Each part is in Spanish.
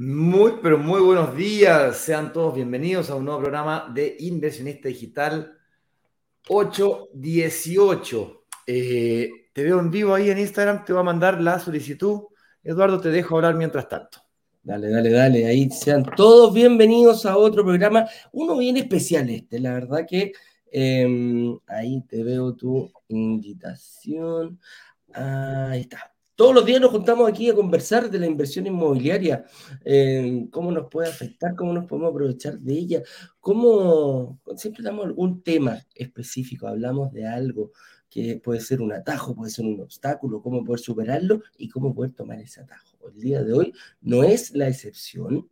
Muy, pero muy buenos días. Sean todos bienvenidos a un nuevo programa de Inversionista Digital 818. Eh, te veo en vivo ahí en Instagram, te voy a mandar la solicitud. Eduardo, te dejo hablar mientras tanto. Dale, dale, dale. Ahí sean todos bienvenidos a otro programa. Uno bien especial este, la verdad que em, ahí te veo tu invitación. Ahí está. Todos los días nos juntamos aquí a conversar de la inversión inmobiliaria, eh, cómo nos puede afectar, cómo nos podemos aprovechar de ella, cómo siempre damos algún tema específico, hablamos de algo que puede ser un atajo, puede ser un obstáculo, cómo poder superarlo y cómo poder tomar ese atajo. El día de hoy no es la excepción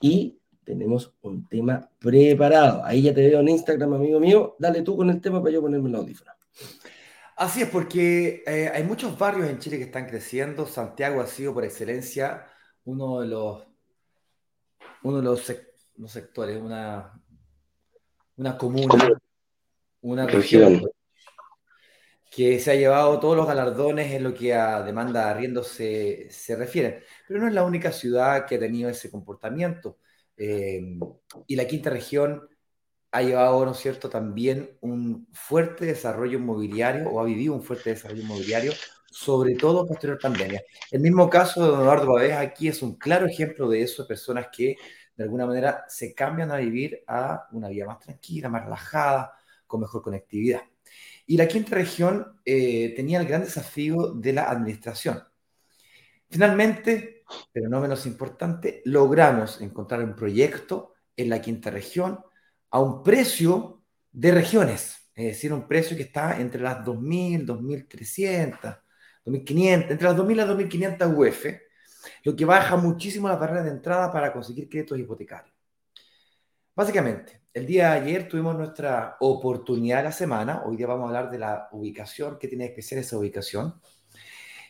y tenemos un tema preparado. Ahí ya te veo en Instagram, amigo mío. Dale tú con el tema para yo ponerme el audífono. Así es, porque eh, hay muchos barrios en Chile que están creciendo. Santiago ha sido por excelencia uno de los, uno de los, sectores, una, una comuna, una región que se ha llevado todos los galardones en lo que a demanda de arriendo se, se refiere. Pero no es la única ciudad que ha tenido ese comportamiento. Eh, y la quinta región ha llevado, ¿no cierto?, también un fuerte desarrollo inmobiliario o ha vivido un fuerte desarrollo inmobiliario, sobre todo posterior pandemia. El mismo caso de Don Eduardo Pavés aquí es un claro ejemplo de eso, de personas que de alguna manera se cambian a vivir a una vida más tranquila, más relajada, con mejor conectividad. Y la quinta región eh, tenía el gran desafío de la administración. Finalmente, pero no menos importante, logramos encontrar un proyecto en la quinta región a un precio de regiones, es decir, un precio que está entre las 2.000, 2.300, 2.500, entre las 2.000 y las 2.500 UF, lo que baja muchísimo la barrera de entrada para conseguir créditos hipotecarios. Básicamente, el día de ayer tuvimos nuestra oportunidad de la semana, hoy día vamos a hablar de la ubicación, qué tiene especial esa ubicación,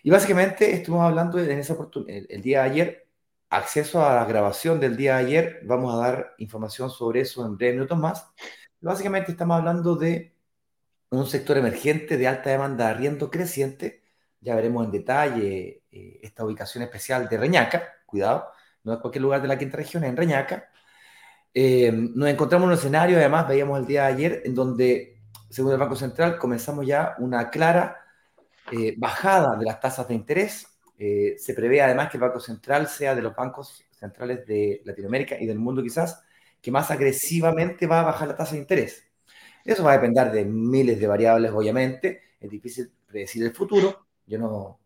y básicamente estuvimos hablando en esa oportunidad, el día de ayer acceso a la grabación del día de ayer. Vamos a dar información sobre eso en breves minutos más. Básicamente estamos hablando de un sector emergente de alta demanda de arriendo creciente. Ya veremos en detalle eh, esta ubicación especial de Reñaca. Cuidado, no es cualquier lugar de la quinta región, es en Reñaca. Eh, nos encontramos en un escenario, además, veíamos el día de ayer, en donde, según el Banco Central, comenzamos ya una clara eh, bajada de las tasas de interés eh, se prevé además que el Banco Central sea de los bancos centrales de Latinoamérica y del mundo quizás que más agresivamente va a bajar la tasa de interés. Eso va a depender de miles de variables, obviamente. Es difícil predecir el futuro. Yo no,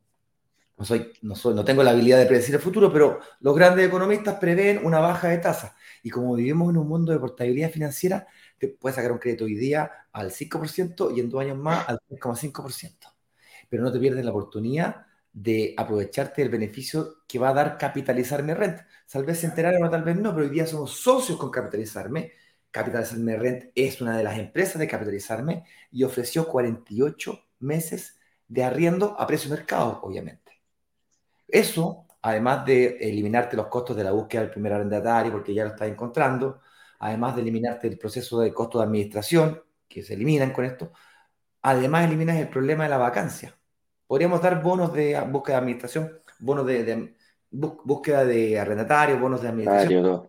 no, soy, no, soy, no tengo la habilidad de predecir el futuro, pero los grandes economistas prevén una baja de tasa. Y como vivimos en un mundo de portabilidad financiera, te puedes sacar un crédito hoy día al 5% y en dos años más al 3,5%. Pero no te pierdes la oportunidad de aprovecharte del beneficio que va a dar capitalizarme rent. Tal vez se enteraron o tal vez no, pero hoy día somos socios con capitalizarme. Capitalizarme Rent es una de las empresas de capitalizarme y ofreció 48 meses de arriendo a precio mercado, obviamente. Eso, además de eliminarte los costos de la búsqueda del primer arrendatario, porque ya lo estás encontrando, además de eliminarte el proceso de costo de administración, que se eliminan con esto, además eliminas el problema de la vacancia. Podríamos dar bonos de búsqueda de administración, bonos de, búsqueda de arrendatarios, bonos de administración.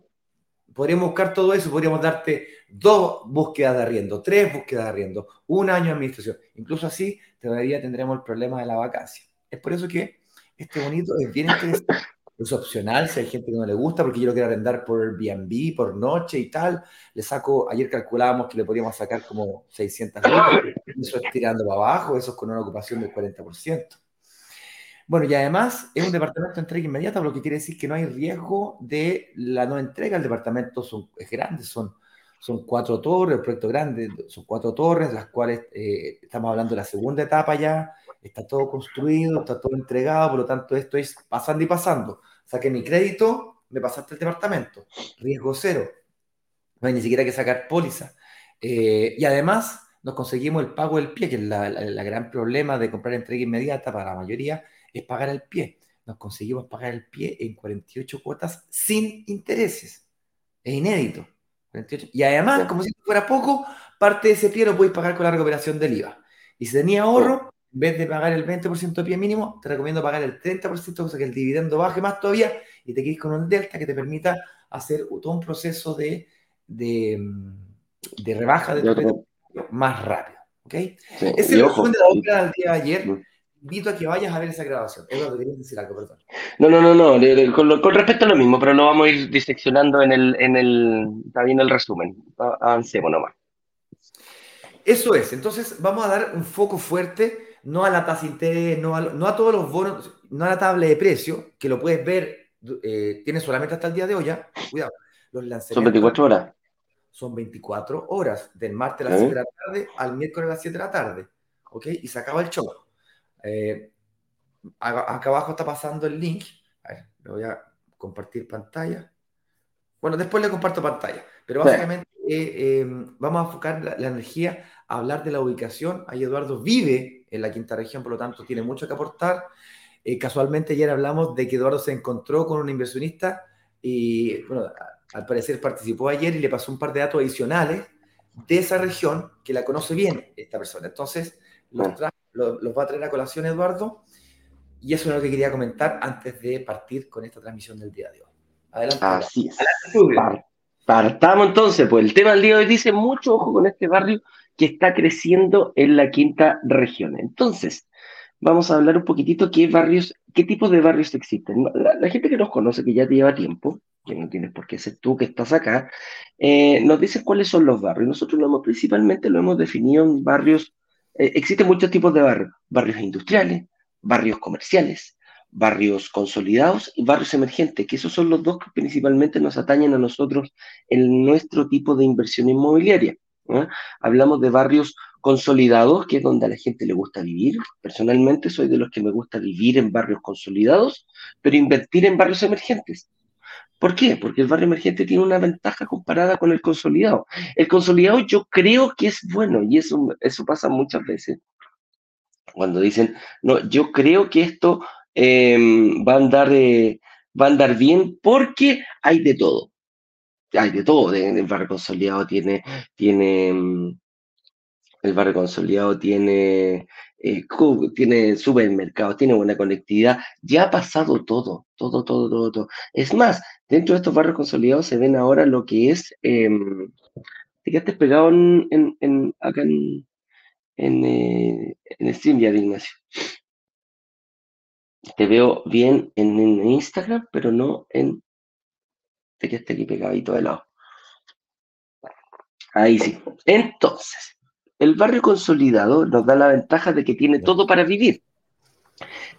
Podríamos buscar todo eso, podríamos darte dos búsquedas de arriendo, tres búsquedas de arriendo, un año de administración. Incluso así, todavía tendremos el problema de la vacancia. Es por eso que este bonito es bien interesante. Es opcional si hay gente que no le gusta, porque yo lo quiero arrendar por Airbnb, por noche y tal. Le saco, ayer calculábamos que le podríamos sacar como 600 lucas. Eso es tirando para abajo, eso es con una ocupación del 40%. Bueno, y además es un departamento de entrega inmediata, lo que quiere decir que no hay riesgo de la no entrega. El departamento son, es grande, son, son cuatro torres, el proyecto grande, son cuatro torres, las cuales eh, estamos hablando de la segunda etapa ya, está todo construido, está todo entregado, por lo tanto esto es pasando y pasando. Saqué mi crédito, me pasaste el departamento, riesgo cero, no hay ni siquiera que sacar póliza. Eh, y además nos conseguimos el pago del pie, que es la, gran problema de comprar entrega inmediata para la mayoría, es pagar el pie. Nos conseguimos pagar el pie en 48 cuotas sin intereses. Es inédito. Y además, como si fuera poco, parte de ese pie lo puedes pagar con la recuperación del IVA. Y si tenía ahorro, en vez de pagar el 20% de pie mínimo, te recomiendo pagar el 30%, cosa que el dividendo baje más todavía y te quedes con un delta que te permita hacer todo un proceso de, de, de rebaja de, tu más rápido. ¿ok? Ese es el resumen de la obra del día de ayer. Mm. Invito a que vayas a ver esa grabación. Eduardo, querías decir algo, perdón. No, no, no, no. Con, con, respecto a lo mismo, pero lo vamos a ir diseccionando en el, en el, está bien el resumen. Avancemos nomás. Eso es. Entonces, vamos a dar un foco fuerte, no a la tasa de interés, no a, no a todos los bonos, no a la tabla de precio, que lo puedes ver, eh, tiene solamente hasta el día de hoy ya. Cuidado. Los lanzamientos. Son 24 horas son 24 horas, del martes a las 7 de la tarde al miércoles a las 7 de la tarde. ¿Ok? Y se acaba el show. Eh, acá abajo está pasando el link. A ver, le voy a compartir pantalla. Bueno, después le comparto pantalla. Pero básicamente eh, em, vamos a enfocar la, energía a hablar de la ubicación. Ahí Eduardo vive en la quinta región, por lo tanto tiene mucho que aportar. Eh, casualmente ayer hablamos de que Eduardo se encontró con un inversionista y, bueno, al parecer participó ayer y le pasó un par de datos adicionales de esa región que la conoce bien esta persona. Entonces, los, va a traer a colación Eduardo y eso es lo que quería comentar antes de partir con esta transmisión del día de hoy. Adelante. Así es. Partamos entonces, pues el tema del día de hoy dice mucho ojo con este barrio que está creciendo en la quinta región. Entonces, vamos a hablar un poquitito qué barrios, qué tipos de barrios existen. La, gente que nos conoce, que ya lleva tiempo, que no tienes por qué ser tú que estás acá, eh, nos dice cuáles son los barrios. Nosotros lo hemos, principalmente lo hemos definido en barrios, eh, existen muchos tipos de barrios, barrios industriales, barrios comerciales, barrios consolidados y barrios emergentes, que esos son los dos que principalmente nos atañen a nosotros en nuestro tipo de inversión inmobiliaria. Hablamos de barrios consolidados, que es donde a la gente le gusta vivir. Personalmente soy de los que me gusta vivir en barrios consolidados, pero invertir en barrios emergentes. ¿Por qué? Porque el barrio emergente tiene una ventaja comparada con el consolidado. El consolidado yo creo que es bueno y eso, eso pasa muchas veces. Cuando dicen, no, yo creo que esto em, va, a andar, eh, a andar bien porque hay de todo. Hay de todo. El barrio consolidado tiene, tiene, em, el barrio consolidado tiene eh, tiene supermercado, tiene buena conectividad, ya ha pasado todo, todo, todo, todo, todo. Es más, dentro de estos barrios consolidados se ven ahora lo que es, eh, te quedaste pegado en, en, acá en, en, eh, en StreamYard, Ignacio. Te veo bien en, Instagram, pero no en... Te quedaste aquí pegadito de lado. Ahí sí. Entonces, el barrio consolidado nos da la ventaja de que tiene todo para vivir.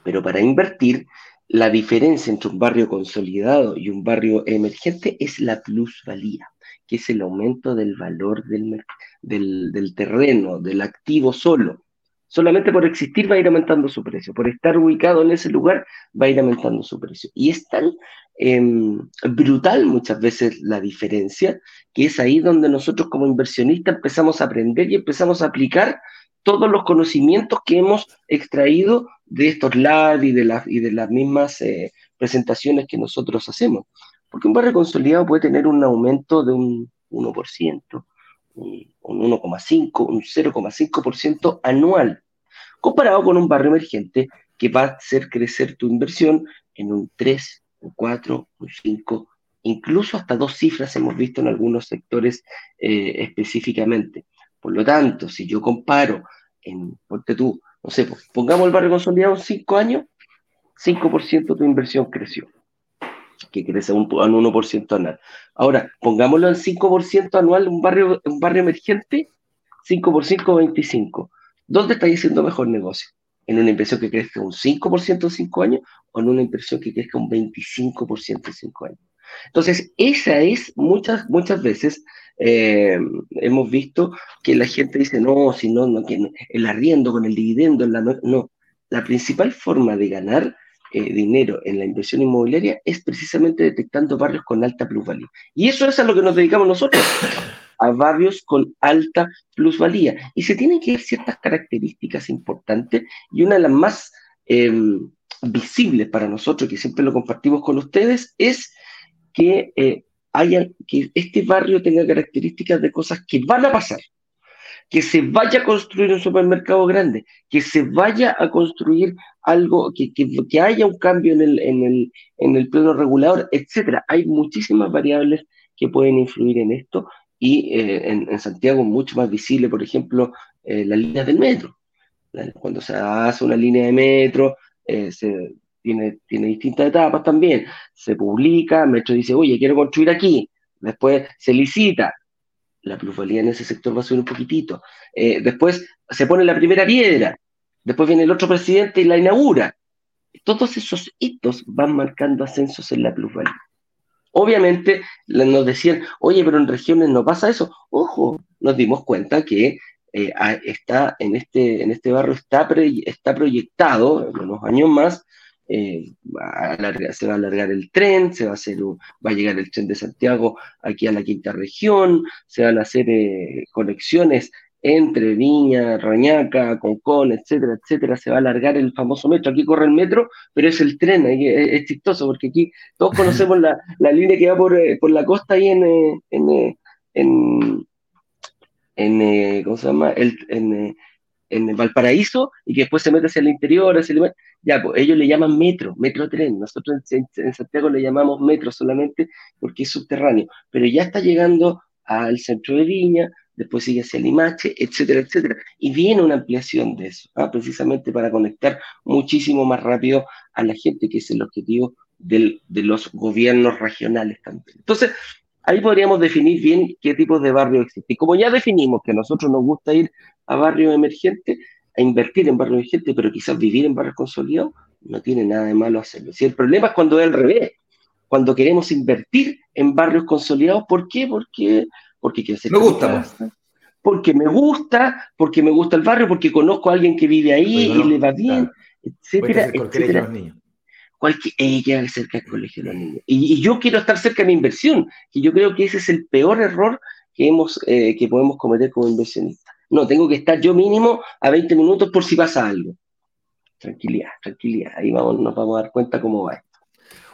Pero para invertir, la diferencia entre un barrio consolidado y un barrio emergente es la plusvalía, que es el aumento del valor del, del terreno, del activo solo. Solamente por existir va a ir aumentando su precio, por estar ubicado en ese lugar va a ir aumentando su precio. Y es tan em, brutal muchas veces la diferencia que es ahí donde nosotros como inversionistas empezamos a aprender y empezamos a aplicar todos los conocimientos que hemos extraído de estos live y de, las y de las mismas eh, presentaciones que nosotros hacemos. Porque un barrio consolidado puede tener un aumento de un 1%, un, 1,5, un 0,5% anual, comparado con un barrio emergente que va a hacer crecer tu inversión en un 3, un 4, un 5, incluso hasta dos cifras hemos visto en algunos sectores eh, específicamente. Por lo tanto, si yo comparo en, ponte tú, no sé, pues, pongamos el barrio consolidado en 5 años, 5% de tu inversión creció que crece un, un 1% anual. Ahora, pongámoslo en 5% anual, un barrio, un barrio emergente, 5 por 5, 25. ¿Dónde estáis haciendo mejor negocio? ¿En una inversión que crezca un 5% en 5 años o en una inversión que crezca un 25% en 5 años? Entonces, esa es muchas, muchas veces eh, hemos visto que la gente dice, no, si no, no el arriendo con el dividendo, la no, la principal forma de ganar eh, dinero en la inversión inmobiliaria es precisamente detectando barrios con alta plusvalía. Y eso es a lo que nos dedicamos nosotros. a barrios con alta plusvalía. Y se tienen que ver ciertas características importantes y una de las más em, visibles para nosotros, que siempre lo compartimos con ustedes, es que, eh, que este barrio tenga características de cosas que van a pasar que se vaya a construir un supermercado grande, que se vaya a construir algo, que, que, haya un cambio en el, en, el, en el plano regulador, etcétera. Hay muchísimas variables que pueden influir en esto y eh, en, en, Santiago mucho más visible, por ejemplo, eh, la línea del metro. Cuando se hace una línea de metro, eh, se, tiene, tiene distintas etapas también. Se publica, metro dice, oye, quiero construir aquí. Después se licita, la plusvalía en ese sector va a subir un poquitito. Eh, después se pone la primera piedra, después viene el otro presidente y la inaugura. Todos esos hitos van marcando ascensos en la plusvalía. Obviamente nos decían, oye, pero en regiones no pasa eso. Ojo, nos dimos cuenta que eh, está en este, en este barrio está, está proyectado en unos años más eh, se va a alargar el tren, se va a, hacer va a llegar el tren de Santiago aquí a la quinta región, se van a hacer eh, conexiones entre Viña, Rañaca, Concón, etcétera, etcétera, se va a alargar el famoso metro. Aquí corre el metro, pero es el tren, es, chistoso porque aquí todos conocemos la, línea que va por, eh, por la costa ahí en, en, en, en ¿cómo se llama? El, en, en Valparaíso y que después se mete hacia el interior, hacia el... ya, pues ellos le llaman metro, metro tren, nosotros en, Santiago le llamamos metro solamente porque es subterráneo, pero ya está llegando al centro de Viña, después sigue hacia Limache, etcétera, etcétera, y viene una ampliación de eso, ¿ah? precisamente para conectar muchísimo más rápido a la gente, que es el objetivo del, de los gobiernos regionales también. Entonces, ahí podríamos definir bien qué tipos de barrios existen. Y como ya definimos que a nosotros nos gusta ir a barrios emergentes, a invertir en barrios emergentes, pero quizás vivir en barrios consolidados, no tiene nada de malo hacerlo. Si el problema es cuando es al revés, cuando queremos invertir en barrios consolidados, ¿por qué? Porque, porque quiero Me gusta. Porque me gusta, porque me gusta el barrio, porque conozco a alguien que vive ahí y le va bien, etcétera, etcétera. Cualquier, ella cerca del colegio de los niños. Y, y, yo quiero estar cerca de mi inversión, que yo creo que ese es el peor error que, hemos, eh, que podemos cometer como inversionistas. No, tengo que estar yo mínimo a 20 minutos por si pasa algo. Tranquilidad, tranquilidad. Ahí vamos, nos vamos a dar cuenta cómo va esto.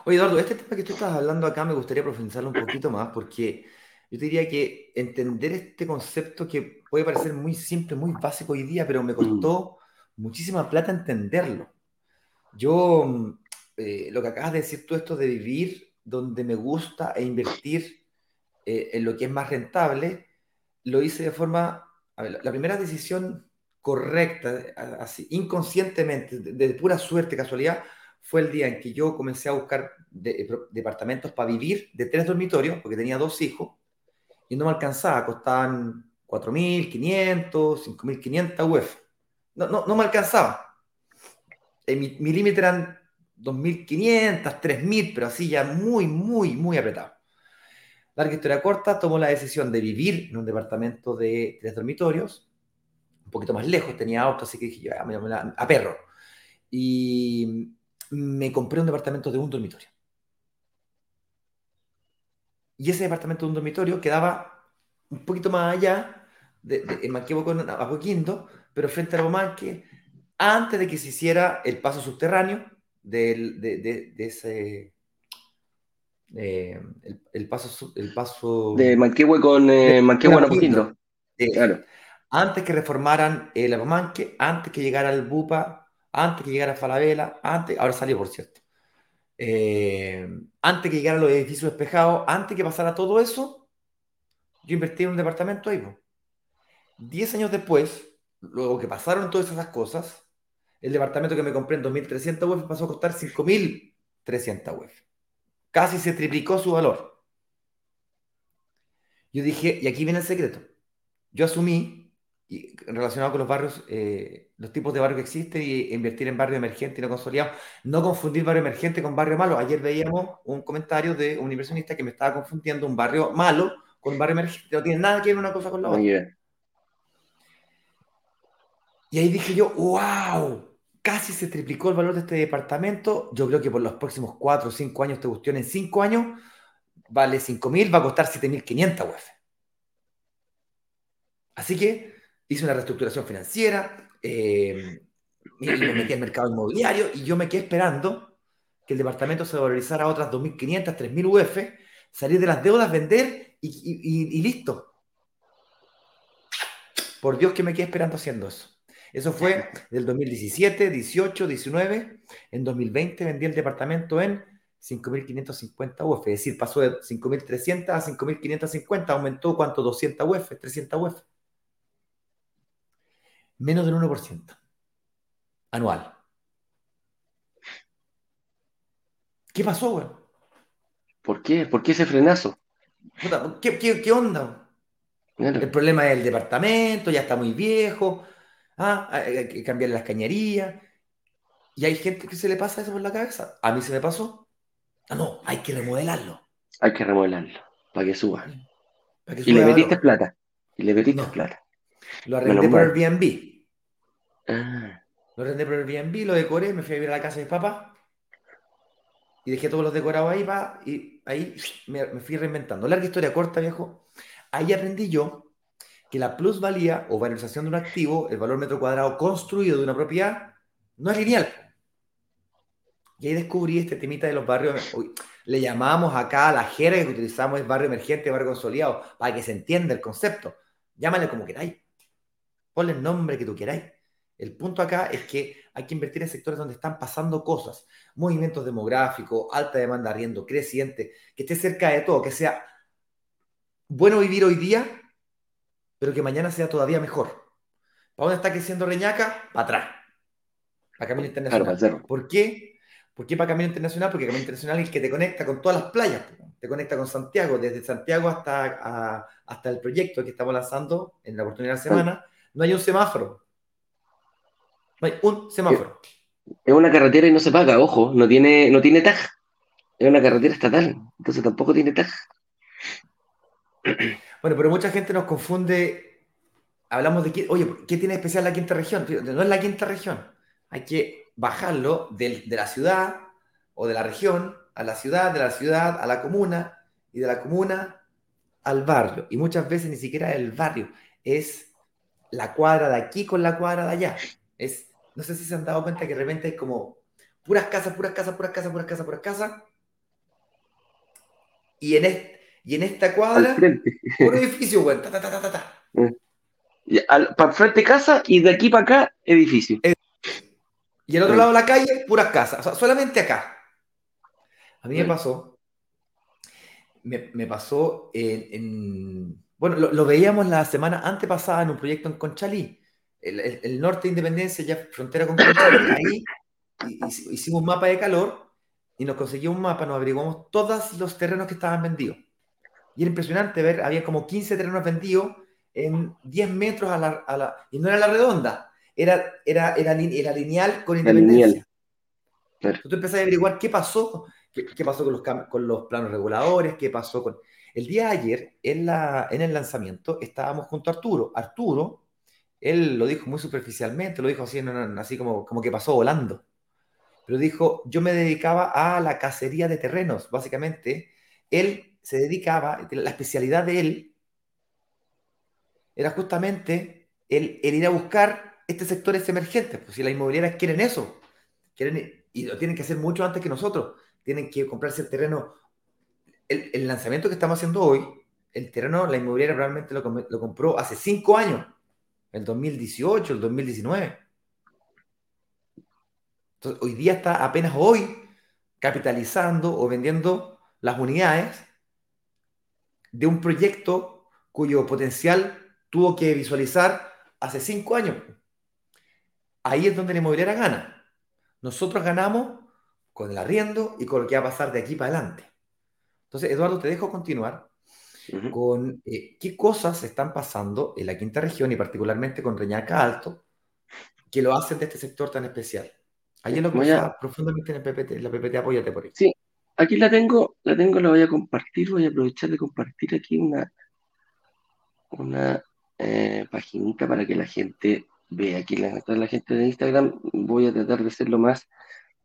Oye, Eduardo, este tema que tú estás hablando acá me gustaría profundizarlo un poquito más porque yo te diría que entender este concepto que puede parecer muy simple, muy básico hoy día, pero me mm. costó muchísima plata entenderlo. Yo, eh, lo que acabas de decir tú, esto de vivir donde me gusta e invertir eh, en lo que es más rentable, lo hice de forma a ver, la primera decisión correcta, así, inconscientemente, de, pura suerte, casualidad, fue el día en que yo comencé a buscar departamentos para vivir de tres dormitorios, porque tenía dos hijos, y no me alcanzaba, costaban 4.500, 5.500 UF. No, no, no me alcanzaba. Eh, mi, mi límite eran 2.500, 3.000, pero así ya muy, muy, muy apretado. Larga historia corta, tomó la decisión de vivir en un departamento de tres dormitorios, un poquito más lejos, tenía auto, así que dije, a, a perro. Y me compré un departamento de un dormitorio. Y ese departamento de un dormitorio quedaba un poquito más allá, de, de, en Manquebo con Apoquindo, pero frente a Bomanque, antes de que se hiciera el paso subterráneo de, de ese eh, el, paso, el paso... De Manquehue con eh, Manquehue claro. Antes que reformaran el Apamanque, antes que llegara el Bupa, antes que llegara Falabella, antes, ahora salió por cierto, eh, antes que llegaran los edificios despejados, antes que pasara todo eso, yo invertí en un departamento ahí. Diez años después, luego que pasaron todas esas cosas, el departamento que me compré en 2.300 UF pasó a costar 5.300 UF casi se triplicó su valor. Yo dije, y aquí viene el secreto. Yo asumí, y relacionado con los barrios, eh, los tipos de barrios que existen y invertir en barrio emergente y no consolidado, no confundir barrio emergente con barrio malo. Ayer veíamos un comentario de un inversionista que me estaba confundiendo un barrio malo con un barrio emergente. No tiene nada que ver una cosa con la otra. Y ahí dije yo, wow, casi se triplicó el valor de este departamento. Yo creo que por los próximos 4 o 5 años, esta cuestión en 5 años vale 5.000, va a costar 7.500 UF. Así que hice una reestructuración financiera, eh, y me metí al mercado inmobiliario y yo me quedé esperando que el departamento se valorizara a otras 2.500, 3.000 UF, salir de las deudas, vender y, listo. Por Dios que me quedé esperando haciendo eso. Eso fue del 2017, 18, 19. En 2020 vendí el departamento en 5.550 UF, es decir, pasó de 5.300 a 5.550, aumentó cuánto, 200 UF, 300 UF. Menos del 1% anual. ¿Qué pasó, güey? ¿Por qué? ¿Por qué ese frenazo? ¿Qué, qué, onda? El problema es el departamento, ya está muy viejo, ah, hay que cambiarle las cañerías. Y hay gente que se le pasa eso por la cabeza. A mí se me pasó. Ah, no, hay que remodelarlo. Hay que remodelarlo para que suba. y le metiste plata. Y le metiste plata. Lo arrendé por Airbnb. Ah. Lo arrendé por Airbnb, lo decoré, me fui a vivir a la casa de mis papás. Y dejé todos los decorados ahí, va, y ahí me, me fui reinventando. Larga historia corta, viejo. Ahí aprendí yo que la plusvalía o valorización de un activo, el valor metro cuadrado construido de una propiedad, no es lineal. Y ahí descubrí este temita de los barrios. le llamamos acá la jerga que utilizamos es barrio emergente, barrio consolidado, para que se entienda el concepto. Llámale como queráis. Ponle el nombre que tú queráis. El punto acá es que hay que invertir en sectores donde están pasando cosas, movimientos demográficos, alta demanda de arriendo, creciente, que esté cerca de todo, que sea bueno vivir hoy día pero que mañana sea todavía mejor. ¿Para dónde está creciendo Reñaca? Para atrás. Para Camino Internacional. ¿Por qué? ¿Por qué para Camino Internacional? Porque Camino Internacional es el que te conecta con todas las playas. Te conecta con Santiago, desde Santiago hasta, hasta el proyecto que estamos lanzando en la oportunidad de la semana. No hay un semáforo. No hay un semáforo. Es una carretera y no se paga, ojo, no tiene, no tiene TAG. Es una carretera estatal, entonces tampoco tiene TAG. Bueno, pero mucha gente nos confunde. Hablamos de que, oye, ¿qué tiene especial la quinta región? No es la quinta región. Hay que bajarlo de, la ciudad o de la región a la ciudad, de la ciudad a la comuna y de la comuna al barrio. Y muchas veces ni siquiera el barrio, es la cuadra de aquí con la cuadra de allá. Es, no sé si se han dado cuenta que de repente hay como puras casas, puras casas, puras casas, puras casas, puras casas. Y en, y en esta cuadra, un edificio, güey. Ta, ta, ta, ta, ta. para frente casa y de aquí para acá, edificio. Y al otro lado de la calle, puras casas. O sea, solamente acá. A mí me pasó. Me, pasó en. bueno, lo, veíamos la semana antepasada en un proyecto en Conchalí. El, norte de Independencia, ya frontera con Conchalí. Ahí hicimos un mapa de calor y nos conseguimos un mapa, nos averiguamos todos los terrenos que estaban vendidos. Y era impresionante ver, había como 15 terrenos vendidos en 10 metros a la, y no era la redonda, era, era, era, era lineal con independencia. Entonces tú empezás a averiguar qué pasó, qué, pasó con los, con los planos reguladores, qué pasó con... El día de ayer, en, la, en el lanzamiento, estábamos junto a Arturo. Arturo, él lo dijo muy superficialmente, lo dijo así, así como, como que pasó volando. Pero dijo, yo me dedicaba a la cacería de terrenos, básicamente. Él se dedicaba, la especialidad de él era justamente el, ir a buscar estos sectores emergentes. Pues si las inmobiliarias quieren eso, quieren, y lo tienen que hacer mucho antes que nosotros, tienen que comprarse el terreno. El, lanzamiento que estamos haciendo hoy, el terreno, la inmobiliaria realmente lo, lo compró hace cinco años, el 2018, el 2019. Entonces, hoy día está apenas hoy capitalizando o vendiendo las unidades de un proyecto cuyo potencial tuvo que visualizar hace cinco años. Ahí es donde la inmobiliaria gana. Nosotros ganamos con el arriendo y con lo que va a pasar de aquí para adelante. Entonces, Eduardo, te dejo continuar con eh, qué cosas están pasando en la quinta región y particularmente con Reñaca Alto que lo hacen de este sector tan especial. Ahí es lo que profundamente en el PPT, la PPT, apóyate por ahí. Sí, aquí la tengo, la tengo, la voy a compartir, voy a aprovechar de compartir aquí una, una eh, para que la gente vea aquí la, la gente de Instagram. Voy a tratar de ser lo más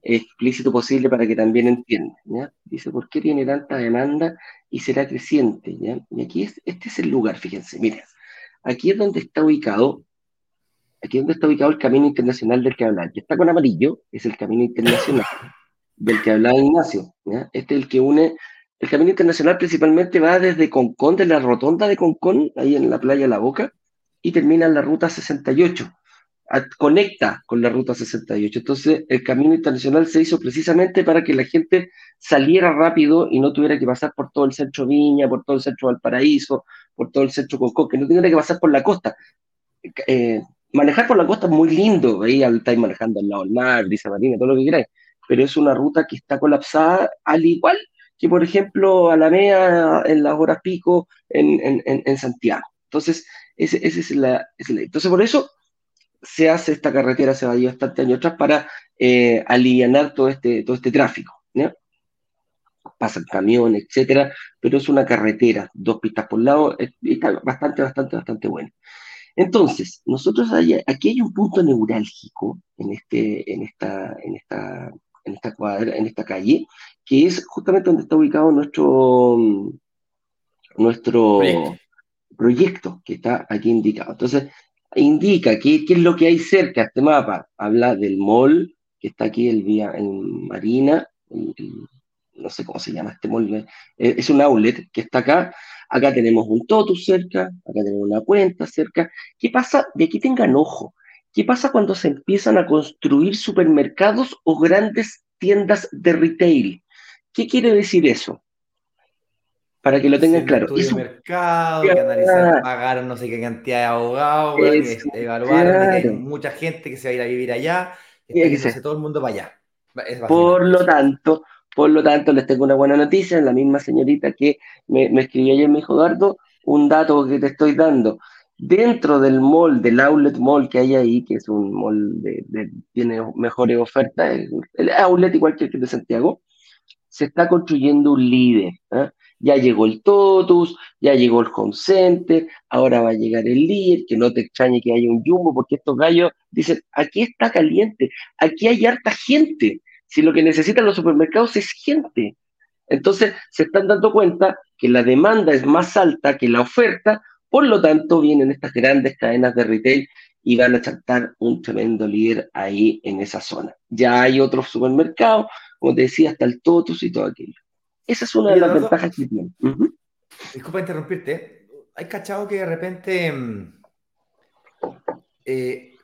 explícito posible para que también entiendan. Dice, ¿por qué tiene tanta demanda y será creciente? ¿ya? Y aquí es, este es el lugar, fíjense, miren. aquí es donde está ubicado, aquí es donde está ubicado el camino internacional del que habla. que está con amarillo, es el camino internacional del que hablaba Ignacio. Este es el que une, el camino internacional principalmente va desde Concón, de la rotonda de Concón, ahí en la playa La Boca, y termina en la ruta 68 conecta con la ruta 68. Entonces, el camino internacional se hizo precisamente para que la gente saliera rápido y no tuviera que pasar por todo el centro Viña, por todo el centro Valparaíso, por todo el centro Concón, que no tuviera que pasar por la costa. Eh, manejar por la costa es muy lindo, ahí estáis manejando al lado del mar, Brisa Marina, todo lo que queráis, pero es una ruta que está colapsada, al igual que, por ejemplo, Alameda en las horas pico en, en, en Santiago. Entonces, ese, ese es, la, es la. Entonces, por eso se hace esta carretera se va a ir bastante años atrás para eh, aliviar todo este, todo este tráfico. ¿no? Pasan camiones, etcétera, pero es una carretera, dos pistas por lado, está bastante, bastante, bastante bueno. Entonces, nosotros aquí hay un punto neurálgico en, este, en, esta, en, esta, en esta cuadra, en esta calle, que es justamente donde está ubicado nuestro, nuestro proyecto, proyecto que está aquí indicado. Entonces, indica qué, es lo que hay cerca este mapa. Habla del mall, que está aquí el vía en Marina, no sé cómo se llama este mall, eh, es un outlet que está acá. Acá tenemos un totus cerca, acá tenemos una cuenta cerca. ¿Qué pasa? De aquí tengan ojo. ¿Qué pasa cuando se empiezan a construir supermercados o grandes tiendas de retail? ¿Qué quiere decir eso? para que lo tengan claro. Es un mercado, que analizar, pagar no sé qué cantidad de abogados, evaluar, que mucha gente que se va a ir a vivir allá, que todo el mundo para allá. Por lo tanto, por lo tanto, les tengo una buena noticia, la misma señorita que me, me escribió ayer, me dijo, Eduardo, un dato que te estoy dando. Dentro del mall, del outlet mall que hay ahí, que es un mall de, tiene mejores ofertas, el, outlet igual que el de Santiago, se está construyendo un líder. ¿eh? ya llegó el Totus, ya llegó el Home Center, ahora va a llegar el líder, que no te extrañe que haya un Jumbo, porque estos gallos dicen, aquí está caliente, aquí hay harta gente, si lo que necesitan los supermercados es gente. Entonces se están dando cuenta que la demanda es más alta que la oferta, por lo tanto vienen estas grandes cadenas de retail y van a chantar un tremendo líder ahí en esa zona. Ya hay otros supermercados, como te decía, hasta el Totus y todo aquello. Esa es una de las ventajas que tiene. Disculpa interrumpirte. Hay cachado que de repente, mm, eh,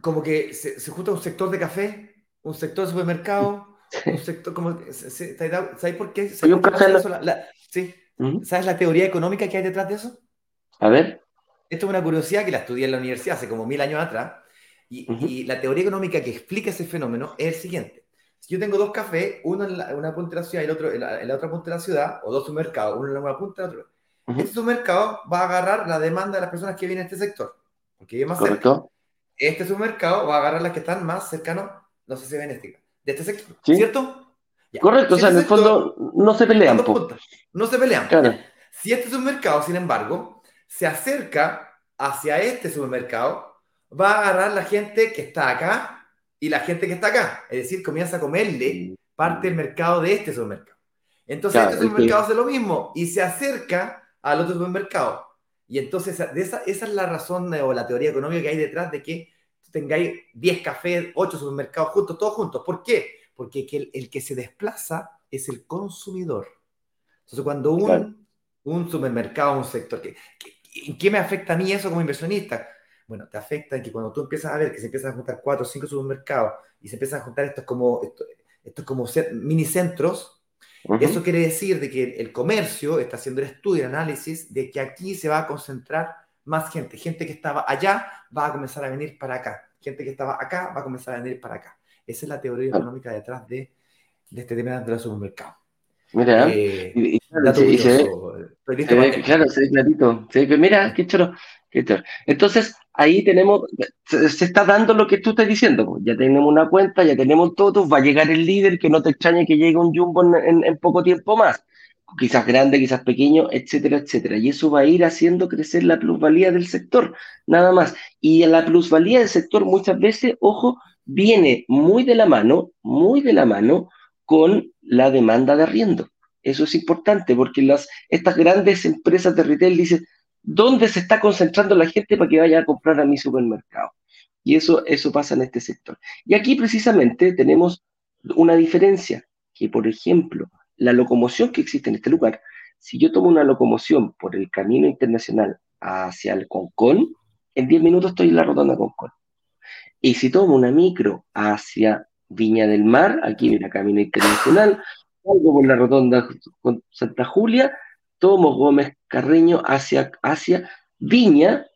como que se, junta un sector de café, un sector de supermercado, un sector como... ¿Sabes por qué? ¿Sabes, la, sí. ¿Sabes la teoría económica que hay detrás de eso? A ver. Esto es una curiosidad que la estudié en la universidad hace como mil años atrás. Y, y la teoría económica que explica ese fenómeno es el siguiente si yo tengo dos cafés, uno en, una punta de la ciudad y el otro en la, otra punta de la ciudad, o dos supermercados, uno en una punta y el otro, este supermercado va a agarrar la demanda de las personas que vienen a este sector, porque viven más Correcto. Este supermercado va a agarrar las que están más cercanos, no sé si ven este, de este sector, ¿cierto? Correcto, o sea, en el fondo no se pelean. no se pelean. Claro. Si este supermercado, sin embargo, se acerca hacia este supermercado, va a agarrar la gente que está acá y la gente que está acá. Es decir, comienza a comerle parte del mercado de este supermercado. Entonces, este supermercado hace lo mismo y se acerca al otro supermercado. Y entonces, de esa, esa es la razón o la teoría económica que hay detrás de que tengáis 10 cafés, 8 supermercados juntos, todos juntos. ¿Por qué? Porque el, el que se desplaza es el consumidor. Entonces, cuando un, un supermercado, un sector, que, ¿en qué me afecta a mí eso como inversionista? Bueno, te afecta en que cuando tú empiezas a ver que se empiezan a juntar cuatro o cinco supermercados y se empiezan a juntar estos como, estos, como mini centros, eso quiere decir de que el comercio está haciendo el estudio, el análisis de que aquí se va a concentrar más gente. Gente que estaba allá va a comenzar a venir para acá. Gente que estaba acá va a comenzar a venir para acá. Esa es la teoría económica detrás de, de este tema de los supermercados. Mira, eh, y, claro, se ve clarito. mira, qué choro. Entonces, ahí tenemos, se, está dando lo que tú estás diciendo. Pues. Ya tenemos una cuenta, ya tenemos todo, va a llegar el líder, que no te extrañe que llegue un jumbo en, poco tiempo más. Quizás grande, quizás pequeño, etcétera, etcétera. Y eso va a ir haciendo crecer la plusvalía del sector, nada más. Y la plusvalía del sector muchas veces, ojo, viene muy de la mano, muy de la mano con la demanda de arriendo. Eso es importante porque las, estas grandes empresas de retail dicen, dónde se está concentrando la gente para que vaya a comprar a mi supermercado. Y eso, eso pasa en este sector. Y aquí precisamente tenemos una diferencia, que por ejemplo, la locomoción que existe en este lugar, si yo tomo una locomoción por el camino internacional hacia el Concón, en 10 minutos estoy en la rotonda Concón. Y si tomo una micro hacia Viña del Mar, aquí mira, camino internacional, salgo por la rotonda Santa Julia, tomo Gómez Carreño hacia, hacia Viña,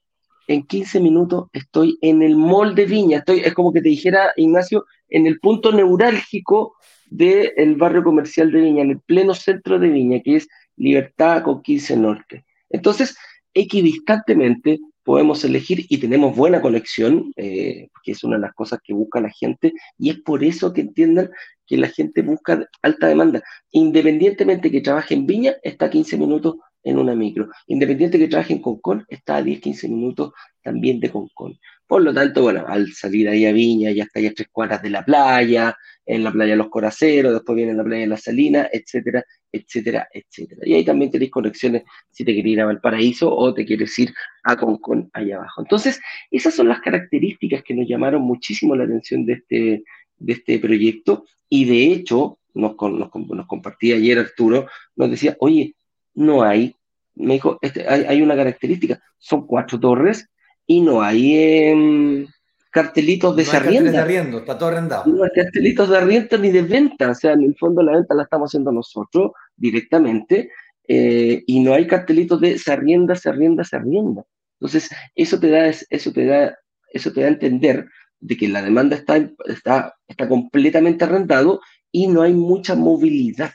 en 15 minutos estoy en el mall de Viña, estoy, es como que te dijera, Ignacio, en el punto neurálgico del barrio comercial de Viña, en el pleno centro de Viña, que es Libertad con 15 Norte. Entonces, equidistantemente podemos elegir y tenemos buena conexión, eh, que es una de las cosas que busca la gente, y es por eso que entiendan que la gente busca alta demanda. Independientemente que trabaje en Viña, está a 15 minutos en una micro. Independiente que trabaje en Concón, está a 10, 15 minutos también de Concón. Por lo tanto, bueno, al salir ahí a Viña, ya está ahí a tres cuadras de la playa, en la playa Los Coraceros, después viene la playa de La Salina, etcétera, etcétera, etcétera. Y ahí también tenéis conexiones si te quieres ir a Valparaíso o te quieres ir a Concón allá abajo. Entonces, esas son las características que nos llamaron muchísimo la atención de este, de este proyecto y de hecho, nos, nos, compartía ayer Arturo, nos decía, oye, no hay, me dijo, este, hay, una característica, son cuatro torres y no hay em, cartelitos de no está todo arrendado. No hay cartelitos de arriendo ni de venta, o sea, en el fondo la venta la estamos haciendo nosotros directamente eh, y no hay cartelitos de se arrienda, se arrienda, se arrienda. Entonces, eso te da, eso te da, eso te da a entender de que la demanda está, está, está completamente arrendado y no hay mucha movilidad,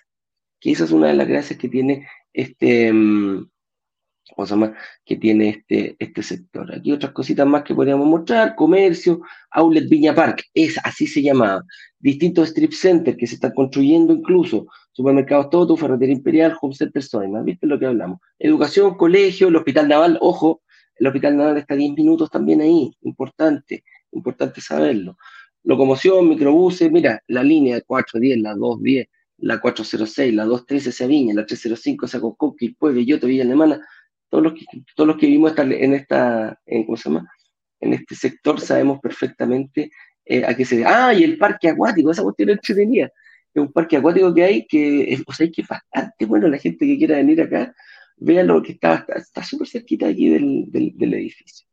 que esa es una de las gracias que tiene este, mm, que tiene este, este sector. Aquí otras cositas más que podríamos mostrar, comercio, Outlet Viña Park, es así se llama, distintos strip centers que se están construyendo incluso, supermercados Toto, Ferretería Imperial, Home Center Soima, ¿viste lo que hablamos? Educación, colegio, el Hospital Naval, ojo, el Hospital Naval está 10 minutos también ahí, importante, importante saberlo. Locomoción, microbuses, mira, la línea 410, la 210, la 406, la 213 hacia Viña, la 305 hacia Cocoqui, Pueblo, Yoto, Villa Alemana, todos los que, todos los que vivimos en esta, en, ¿cómo se llama? En este sector sabemos perfectamente eh, a qué se debe. Ah, y el parque acuático, esa cuestión entretenida. Es un parque acuático que hay que, o sea, que es bastante bueno la gente que quiera venir acá, vea lo que está, está súper cerquita aquí del, del edificio.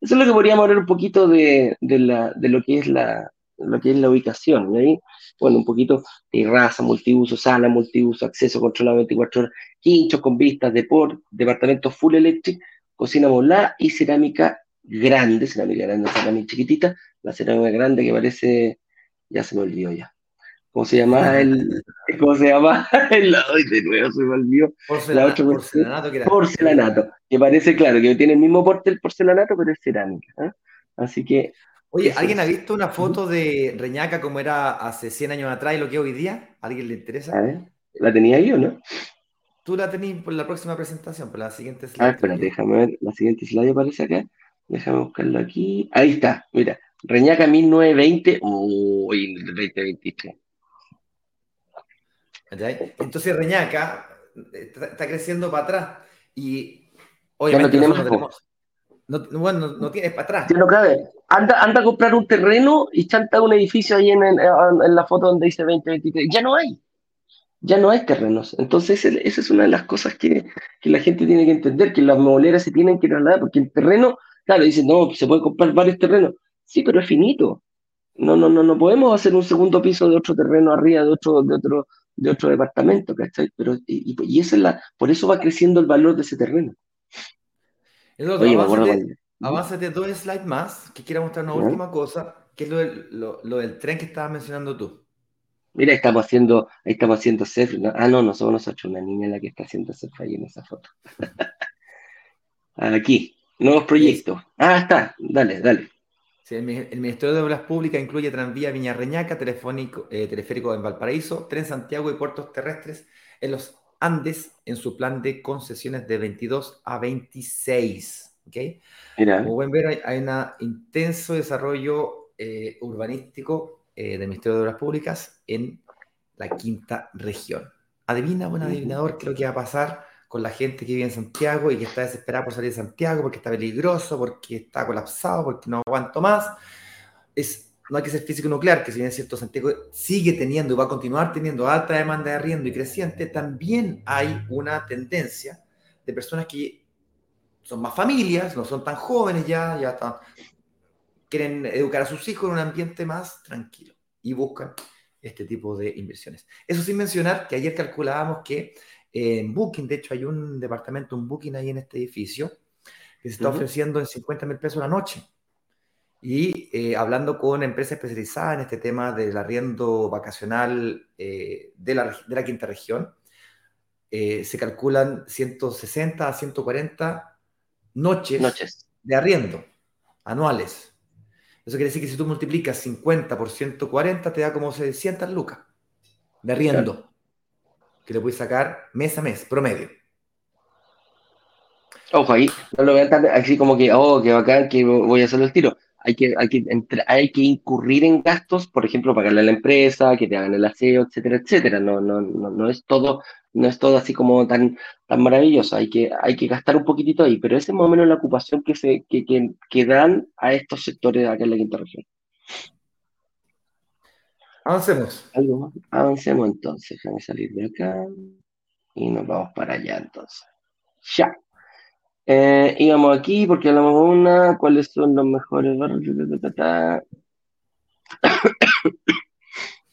Eso es lo que podríamos hablar un poquito de, de, la, de lo, que es la, lo que es la ubicación. Y ahí, bueno, un poquito de raza, multiuso, sala, multiuso, acceso controlado 24 horas, quinchos con vistas, deport, departamento full electric, cocina modular y cerámica grande, cerámica grande, cerámica chiquitita, la cerámica grande que parece, ya se me olvidó ya. ¿Cómo se llama el, cómo se llama el, de nuevo se me olvidó. porcelanato, que porcelanato, que parece claro, que tiene el mismo porte el porcelanato, pero es cerámica. ¿eh? Así que. Oye, ¿alguien ha visto una foto de Reñaca como era hace 100 años atrás y lo que es hoy día? ¿Alguien le interesa? ¿La tenía yo, no? Tú la tenías por la próxima presentación, por la siguiente slide. Ah, espera, déjame ver, la siguiente slide aparece acá. Déjame buscarlo aquí. Ahí está, mira. Reñaca 1920, uy, 2023. Entonces Reñaca eh, está, creciendo para atrás y obviamente no tenemos, no, bueno, no, tienes para atrás. Ya no cabe. Anda, anda a comprar un terreno y chanta un edificio ahí en, en, la foto donde dice 2023. Ya no hay. Ya no hay terrenos. Entonces, esa es una de las cosas que, que la gente tiene que entender, que las moleras se tienen que trasladar, porque el terreno, claro, dicen, no, se puede comprar varios terrenos. Sí, pero es finito. No, no, no, no podemos hacer un segundo piso de otro terreno arriba de otro, de otro, de otro departamento, ¿cachai? Pero, y, y esa es la, por eso va creciendo el valor de ese terreno. Oye, avánzate, dos slides más, que quiero mostrar una última cosa, que es lo del, del tren que estabas mencionando tú. Mira, estamos haciendo, ahí estamos haciendo surf. Ah, no, no somos nosotros, una niña la que está haciendo surf ahí en esa foto. Aquí, nuevos proyectos. Ah, está, dale, dale el, Ministerio de Obras Públicas incluye tranvía Viña Reñaca, telefónico, eh, teleférico en Valparaíso, tren Santiago y puertos terrestres en los Andes en su plan de concesiones de 22 a 26. ¿Okay? Como pueden ver, hay, un intenso desarrollo eh, urbanístico eh, del Ministerio de Obras Públicas en la quinta región. Adivina, buen adivinador, qué es lo que va a pasar con la gente que vive en Santiago y que está desesperada por salir de Santiago porque está peligroso, porque está colapsado, porque no aguanto más. Es, no hay que ser físico nuclear, que si bien es cierto, Santiago sigue teniendo y va a continuar teniendo alta demanda de arriendo y creciente, también hay una tendencia de personas que son más familias, no son tan jóvenes ya, ya están, quieren educar a sus hijos en un ambiente más tranquilo y buscan este tipo de inversiones. Eso sin mencionar que ayer calculábamos que en Booking, de hecho hay un departamento, un Booking ahí en este edificio, que se está ofreciendo en 50 mil pesos la noche. Y eh, hablando con empresas especializadas en este tema del arriendo vacacional eh, de, la, de, la, quinta región, eh, se calculan 160 a 140 noches, noches, de arriendo anuales. Eso quiere decir que si tú multiplicas 50 por 140, te da como 600 lucas de arriendo. Claro. Que le puedes sacar mes a mes, promedio. Ojo, ahí no lo vean tan así como que, oh, qué bacán, que voy a hacer el tiro. Hay que, hay, que hay que incurrir en gastos, por ejemplo, pagarle a la empresa, que te hagan el aseo, etcétera, etcétera. No, no, no, no es todo no es todo así como tan, tan maravilloso, hay que, hay que gastar un poquitito ahí, pero ese es más o menos la ocupación que, se, que, que, que dan a estos sectores acá en la quinta región. Avancemos. ¿Algo más? Avancemos entonces, déjame salir de acá y nos vamos para allá entonces. Ya. Eh, íbamos aquí porque hablamos de una, cuáles son los mejores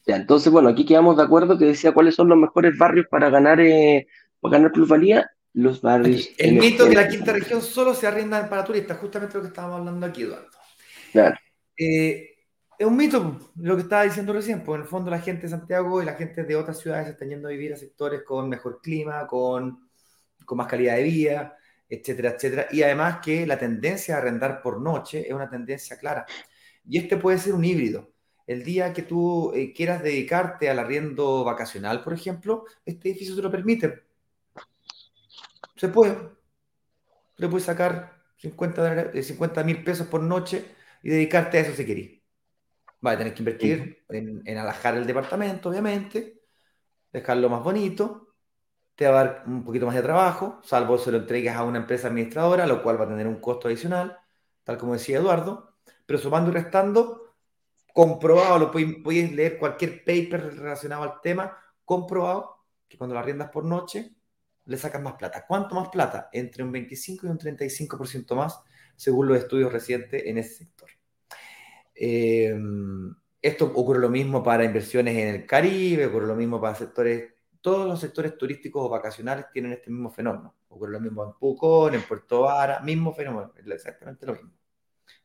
Ya, entonces, bueno, aquí quedamos de acuerdo que decía cuáles son los mejores barrios para ganar, eh, para ganar plusvalía. Los barrios. el mito que la quinta región solo se arrienda para turistas, justamente lo que estábamos hablando aquí, Eduardo. Claro. Eh, es un mito lo que estaba diciendo recién, porque en el fondo la gente de Santiago y la gente de otras ciudades están yendo a vivir a sectores con mejor clima, con, con más calidad de vida, etcétera, etcétera. Y además que la tendencia a arrendar por noche es una tendencia clara. Y este puede ser un híbrido el día que tú eh, quieras dedicarte al arriendo vacacional, por ejemplo, este edificio te lo permite. Se puede. Le puedes sacar 50 mil pesos por noche y dedicarte a eso si querés. Vas a tener que invertir en, en alajar el departamento, obviamente, dejarlo más bonito, te va a dar un poquito más de trabajo, salvo se lo entregues a una empresa administradora, lo cual va a tener un costo adicional, tal como decía Eduardo, pero sumando y restando, comprobado, lo podéis, leer cualquier paper relacionado al tema, comprobado que cuando la riendas por noche le sacas más plata. ¿Cuánto más plata? Entre un 25 y un 35% más, según los estudios recientes en ese sector. Eh, esto ocurre lo mismo para inversiones en el Caribe, ocurre lo mismo para sectores, todos los sectores turísticos o vacacionales tienen este mismo fenómeno. Ocurre lo mismo en Pucón, en Puerto Vara, mismo fenómeno, exactamente lo mismo.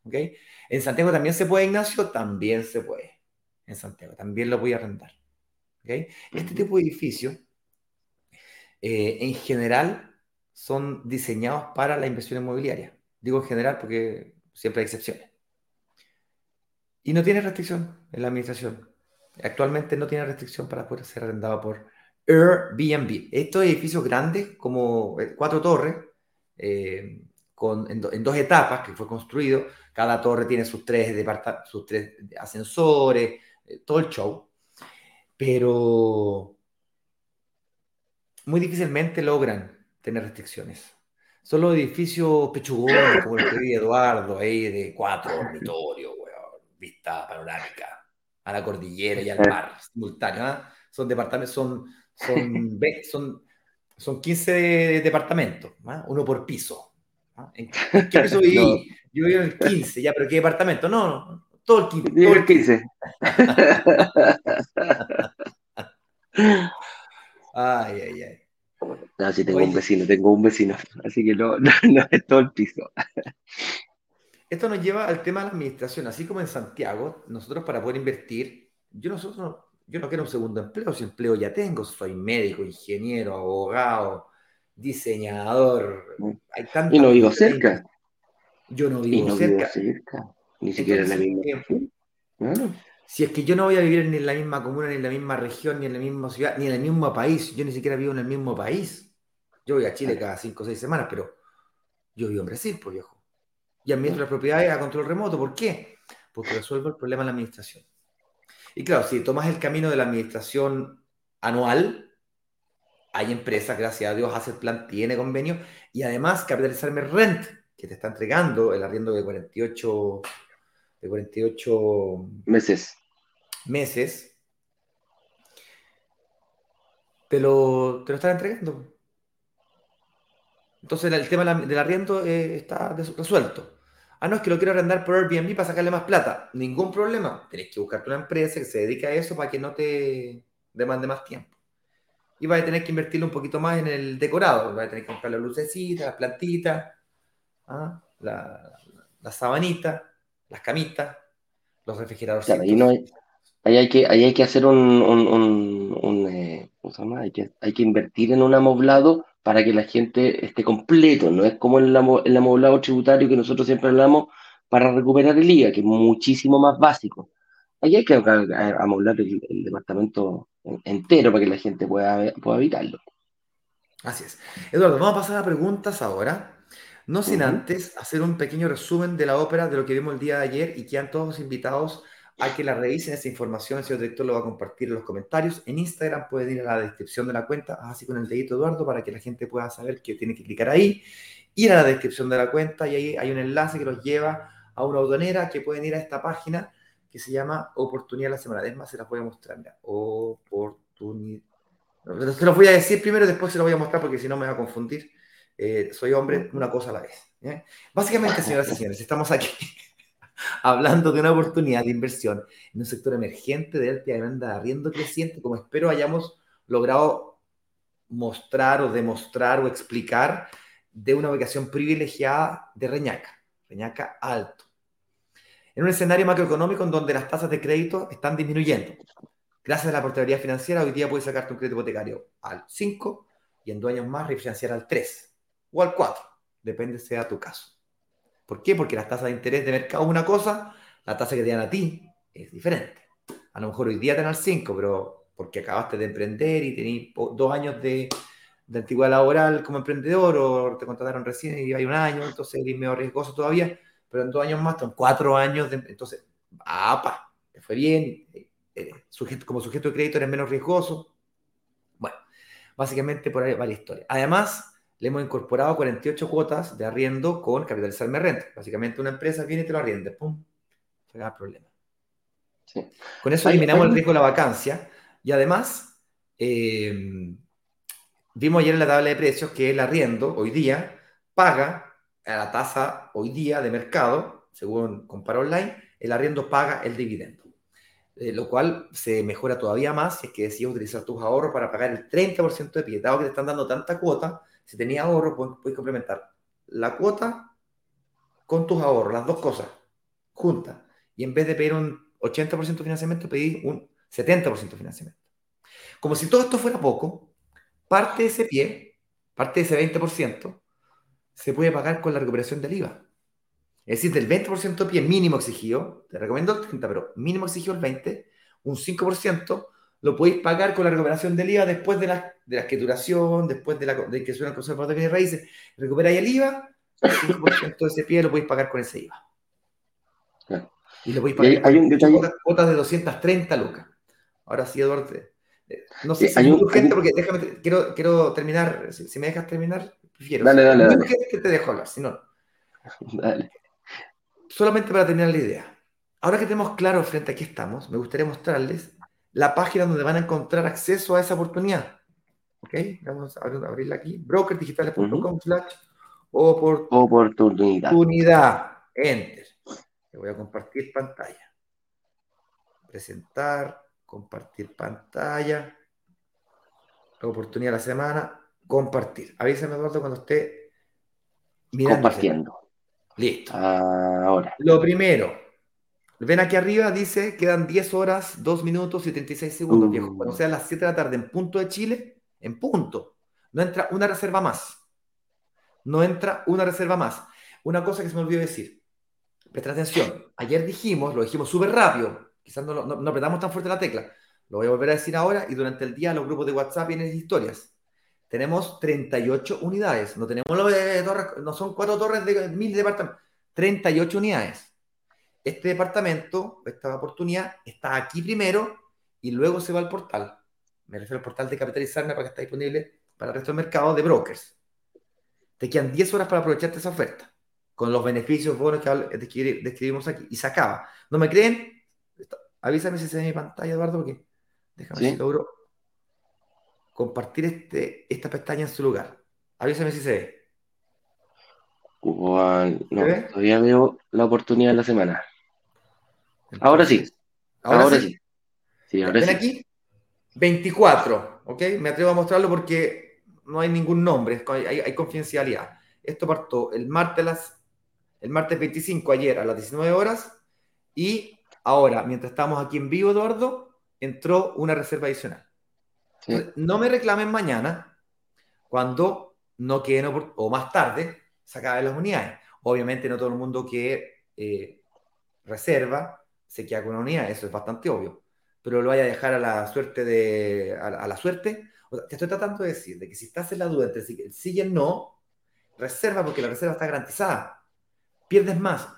¿Okay? En Santiago también se puede, Ignacio, también se puede. En Santiago también lo voy a arrendar. ¿Okay? Este tipo de edificios, eh, en general, son diseñados para la inversión inmobiliaria. Digo en general porque siempre hay excepciones. Y no tiene restricción en la administración. Actualmente no tiene restricción para poder ser arrendado por Airbnb. Estos edificios grandes, como eh, cuatro torres, eh, con, en, en, dos etapas que fue construido, cada torre tiene sus tres, sus tres ascensores, eh, todo el show. Pero muy difícilmente logran tener restricciones. Son los edificios pechugones, como el que vive Eduardo, ahí de cuatro dormitorios, vista panorámica a la cordillera y al mar, simultáneo. ¿ah? Son departamentos, son, son, son, son 15 departamentos, ¿ah? uno por piso. ¿Ah? ¿En qué piso viví? Yo vivo en el 15, ya, pero ¿qué departamento? No, no, todo el 15. Todo el 15. ay, ay, ay. No, sí tengo Oye, un vecino, tengo un vecino, así que no, no, no es todo el piso. Esto nos lleva al tema de la administración. Así como en Santiago, nosotros para poder invertir, yo nosotros yo no quiero un segundo empleo, si empleo ya tengo, soy médico, ingeniero, abogado, diseñador. Hay y no vivo cerca. Yo no vivo, no cerca. vivo cerca. Ni siquiera Entonces, en la misma. Claro. Si es que yo no voy a vivir ni en la misma comuna, ni en la misma región, ni en la misma ciudad, ni en el mismo país, yo ni siquiera vivo en el mismo país. Yo voy a Chile cada cinco o seis semanas, pero yo vivo en Brasil, por viejo. Y administro las propiedades a control remoto. ¿Por qué? Porque resuelvo el problema de la administración. Y claro, si tomas el camino de la administración anual, hay empresas, gracias a Dios, hace el plan, tiene convenio, y además capitalizarme rent, que te está entregando el arriendo de 48, de 48 meses. meses, te lo, te lo están entregando. Entonces el tema del arriendo eh, está resuelto. Ah, no, es que lo quiero arrendar por Airbnb para sacarle más plata. Ningún problema. Tenés que buscarte una empresa que se dedique a eso para que no te demande más tiempo. Y vas a tener que invertirle un poquito más en el decorado. Vas a tener que comprar las lucecitas, las plantitas, ¿ah? la, la, sabanita, las camitas, los refrigeradores. Claro, ahí, no hay, ahí, hay que, ahí hay que hacer un, un, un, eh, Hay que, hay que invertir en un amoblado para que la gente esté completo, no es como el, el amoblado tributario que nosotros siempre hablamos para recuperar el IVA, que es muchísimo más básico. Ahí hay que amoblar el, departamento entero para que la gente pueda, pueda habitarlo. Así es. Eduardo, vamos a pasar a preguntas ahora. No sin antes hacer un pequeño resumen de la ópera, de lo que vimos el día de ayer y que han todos invitados a que la revisen esa información. El señor director lo va a compartir en los comentarios. En Instagram pueden ir a la descripción de la cuenta, así con el dedito Eduardo, para que la gente pueda saber que tiene que clicar ahí. Ir a la descripción de la cuenta y ahí hay un enlace que los lleva a una aduanera que pueden ir a esta página que se llama Oportunidad de la Semana. Es más, se las voy a mostrar. Mira. Oportunidad. Se los voy a decir primero, después se los voy a mostrar porque si no me va a confundir. Eh, soy hombre, una cosa a la vez. Básicamente, señoras y señores, estamos aquí hablando de una oportunidad de inversión en un sector emergente de alta demanda de arriendo creciente, como espero hayamos logrado mostrar o demostrar o explicar de una ubicación privilegiada de Reñaca, Reñaca Alto. En un escenario macroeconómico en donde las tasas de crédito están disminuyendo. Gracias a la portabilidad financiera, hoy día puedes sacarte un crédito hipotecario al 5 y en dos años más refinanciar al 3 o al 4, depende sea tu caso. ¿Por qué? Porque las tasas de interés de mercado es una cosa, la tasa que te dan a ti es diferente. A lo mejor hoy día te dan al 5, pero porque acabaste de emprender y tenés dos años de, de, antigüedad laboral como emprendedor o te contrataron recién y hay un año, entonces eres medio riesgoso todavía, pero en dos años más, son cuatro años, de, entonces, ¡apa! Fue bien, sujeto, como sujeto de crédito eres menos riesgoso. Bueno, básicamente por ahí va la historia. Además, le hemos incorporado 48 cuotas de arriendo con capitalizarme renta. Básicamente una empresa viene y te lo arriende, ¡pum! Se da problema. Con eso eliminamos el riesgo de la vacancia y además eh, vimos ayer en la tabla de precios que el arriendo hoy día paga a la tasa hoy día de mercado, según compara online, el arriendo paga el dividendo. Eh, lo cual se mejora todavía más si es que decides utilizar tus ahorros para pagar el 30% de pie, dado que te están dando tanta cuota, si tenías ahorro, puedes, complementar la cuota con tus ahorros, las dos cosas juntas. Y en vez de pedir un 80% de financiamiento, pedí un 70% de financiamiento. Como si todo esto fuera poco, parte de ese pie, parte de ese 20%, se puede pagar con la recuperación del IVA. Es decir, del 20% de pie mínimo exigido, te recomiendo el 30, pero mínimo exigido el 20, un 5% lo podéis pagar con la recuperación del IVA después de la, de la escrituración, después de, la, de que suena el de raíces, recuperáis el IVA, el 5% de ese pie lo podéis pagar con ese IVA. Y lo podéis pagar hay, con cuotas de 230 lucas. Ahora sí, Eduardo, eh, no sé si hay es urgente, porque déjame, quiero, quiero terminar, si, me dejas terminar, prefiero. Dale, dale, dale. que te dejo hablar, si no. Dale. Solamente para terminar la idea. Ahora que tenemos claro frente a qué estamos, me gustaría mostrarles la página donde van a encontrar acceso a esa oportunidad. ¿Ok? Vamos a abrirla aquí. brokerdigitales.com slash oportunidad. Oportunidad. Enter. Le voy a compartir pantalla. Presentar, compartir pantalla. La oportunidad de la semana, compartir. Avísame, Eduardo, cuando esté mirando. Compartiendo. Listo. Ahora. Lo primero, Ven aquí arriba, dice, quedan 10 horas, 2 minutos y 36 segundos, uh. viejo. Cuando sea las 7 de la tarde en punto de Chile, en punto. No entra una reserva más. No entra una reserva más. Una cosa que se me olvidó decir. Presta atención. Ayer dijimos, lo dijimos súper rápido. Quizás no, no, apretamos tan fuerte la tecla. Lo voy a volver a decir ahora y durante el día los grupos de WhatsApp vienen historias. Tenemos 38 unidades. No tenemos lo de torres, no son cuatro torres de mil departamentos. 38 unidades este departamento, esta oportunidad, está aquí primero y luego se va al portal. Me refiero al portal de capitalizarme para que esté disponible para el resto del mercado de brokers. Te quedan 10 horas para aprovecharte esa oferta, con los beneficios bonos que describimos aquí, y se acaba. ¿No me creen? Avísame si se ve mi pantalla, Eduardo, porque déjame ver si logro compartir este, esta pestaña en su lugar. Avísame si se ve. no, todavía veo la oportunidad de la semana. ahora sí. Ahora, sí. ¿Ven aquí? 24, ¿ok? Me atrevo a mostrarlo porque no hay ningún nombre, hay, confidencialidad. Esto partió el martes, el martes 25, ayer a las 19 horas, y ahora, mientras estamos aquí en vivo, Eduardo, entró una reserva adicional. No me reclamen mañana cuando no queden, o más tarde, se acaben las unidades. Obviamente no todo el mundo que eh, reserva se queda con una unidad, eso es bastante obvio pero lo vaya a dejar a la suerte de. a, la suerte. te estoy tratando de decir de que si estás en la duda entre el sí no, reserva porque la reserva está garantizada. Pierdes más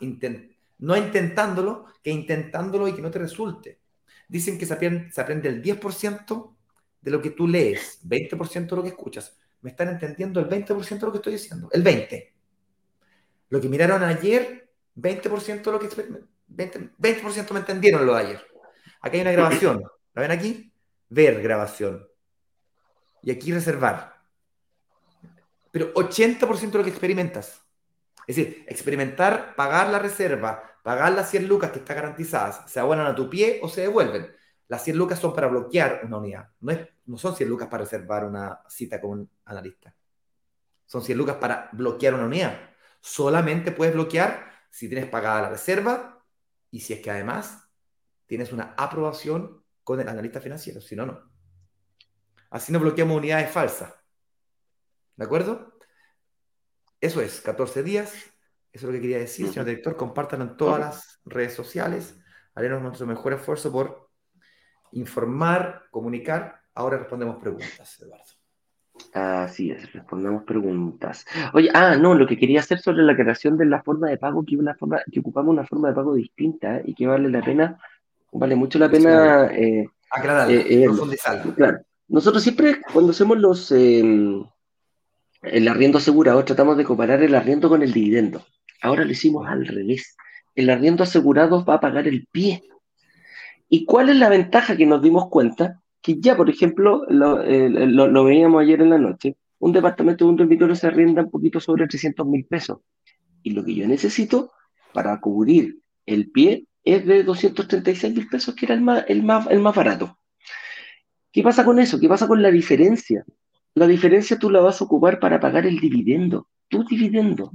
no intentándolo que intentándolo y que no te resulte. Dicen que se aprende, se aprende el 10% de lo que tú lees, 20% de lo que escuchas. ¿Me están entendiendo el 20% de lo que estoy diciendo? El 20%. Lo que miraron ayer, 20% de lo que 20%, 20 me entendieron lo de ayer. Aquí hay una grabación. ¿La ven aquí? Ver grabación. Y aquí reservar. Pero 80% de lo que experimentas. Es decir, experimentar, pagar la reserva, pagar las 100 lucas que están garantizadas, se abonan a tu pie o se devuelven. Las 100 lucas son para bloquear una unidad. No, es, no son 100 lucas para reservar una cita con un analista. Son 100 lucas para bloquear una unidad. Solamente puedes bloquear si tienes pagada la reserva y si es que además tienes una aprobación con el analista financiero, si no, no. Así no bloqueamos unidades falsas. ¿De acuerdo? Eso es, 14 días. Eso es lo que quería decir, señor director. Compártanlo en todas las redes sociales. Haremos nuestro mejor esfuerzo por informar, comunicar. Ahora respondemos preguntas, Eduardo. Así es, respondamos preguntas. Oye, ah, no, lo que quería hacer sobre la creación de la forma de pago, que, una forma, que ocupamos una forma de pago distinta y que vale la pena Vale mucho la pena eh, eh, eh Claro. Nosotros siempre, cuando hacemos los em, el arriendo asegurado, tratamos de comparar el arriendo con el dividendo. Ahora lo hicimos al revés. El arriendo asegurado va a pagar el pie. ¿Y cuál es la ventaja que nos dimos cuenta? Que ya, por ejemplo, lo, lo veíamos ayer en la noche, un departamento de un dormitorio se arrienda un poquito sobre 300 mil pesos. Y lo que yo necesito para cubrir el pie es de 236 mil pesos, que era el más, el, más, el más barato. ¿Qué pasa con eso? ¿Qué pasa con la diferencia? La diferencia tú la vas a ocupar para pagar el dividendo, tu dividendo.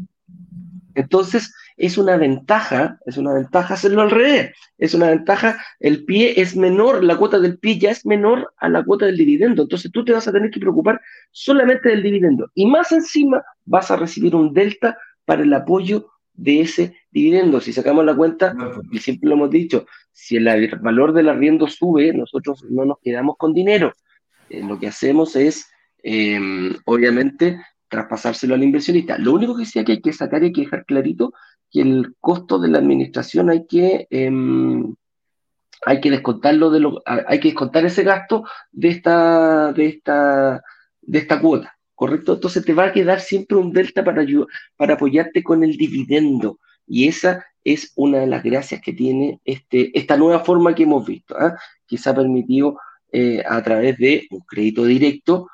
Entonces, es una ventaja, es una ventaja hacerlo al revés. Es una ventaja, el pie es menor, la cuota del pie ya es menor a la cuota del dividendo. Entonces, tú te vas a tener que preocupar solamente del dividendo. Y más encima, vas a recibir un delta para el apoyo de ese dividendo. Si sacamos la cuenta, pues. y siempre lo hemos dicho, si el valor del arriendo sube, nosotros no nos quedamos con dinero. Eh, lo que hacemos es, em, obviamente, traspasárselo al inversionista. Lo único que sí que hay que sacar y hay que dejar clarito que el costo de la administración hay que, em, hay que descontarlo de lo, hay que descontar ese gasto de esta, de esta, de esta cuota. ¿correcto? Entonces te va a quedar siempre un delta para, para apoyarte con el dividendo. Y esa es una de las gracias que tiene este, esta nueva forma que hemos visto, ¿ah? que se ha permitido eh, a través de un crédito directo,